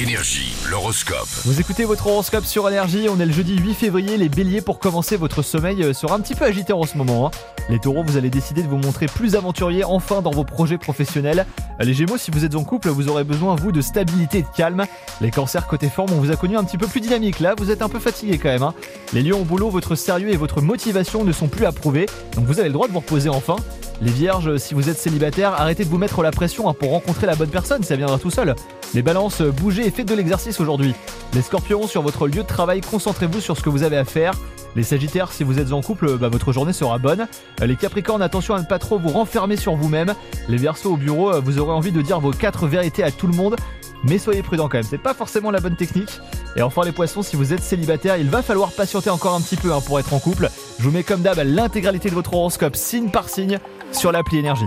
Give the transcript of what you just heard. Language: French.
Énergie, l'horoscope. Vous écoutez votre horoscope sur Énergie, on est le jeudi 8 février, les béliers pour commencer votre sommeil euh, sera un petit peu agité en ce moment. hein. Les taureaux, vous allez décider de vous montrer plus aventurier enfin dans vos projets professionnels. Les gémeaux, si vous êtes en couple, vous aurez besoin, vous, de stabilité et de calme. Les cancers côté forme, on vous a connu un petit peu plus dynamique là, vous êtes un peu fatigué quand même. hein. Les lions au boulot, votre sérieux et votre motivation ne sont plus approuvés, donc vous avez le droit de vous reposer enfin. Les vierges, si vous êtes célibataire, arrêtez de vous mettre la pression hein, pour rencontrer la bonne personne, ça viendra tout seul. Les balances, bougez et faites de l'exercice aujourd'hui. Les scorpions, sur votre lieu de travail, concentrez-vous sur ce que vous avez à faire. Les sagittaires, si vous êtes en couple, bah, votre journée sera bonne. Euh, Les capricornes, attention à ne pas trop vous renfermer sur vous-même. Les versos au bureau, euh, vous aurez envie de dire vos quatre vérités à tout le monde. Mais soyez prudent quand même, c'est pas forcément la bonne technique. Et enfin les poissons, si vous êtes célibataire, il va falloir patienter encore un petit peu hein, pour être en couple. Je vous mets comme d'hab l'intégralité de votre horoscope signe par signe sur l'appli énergie.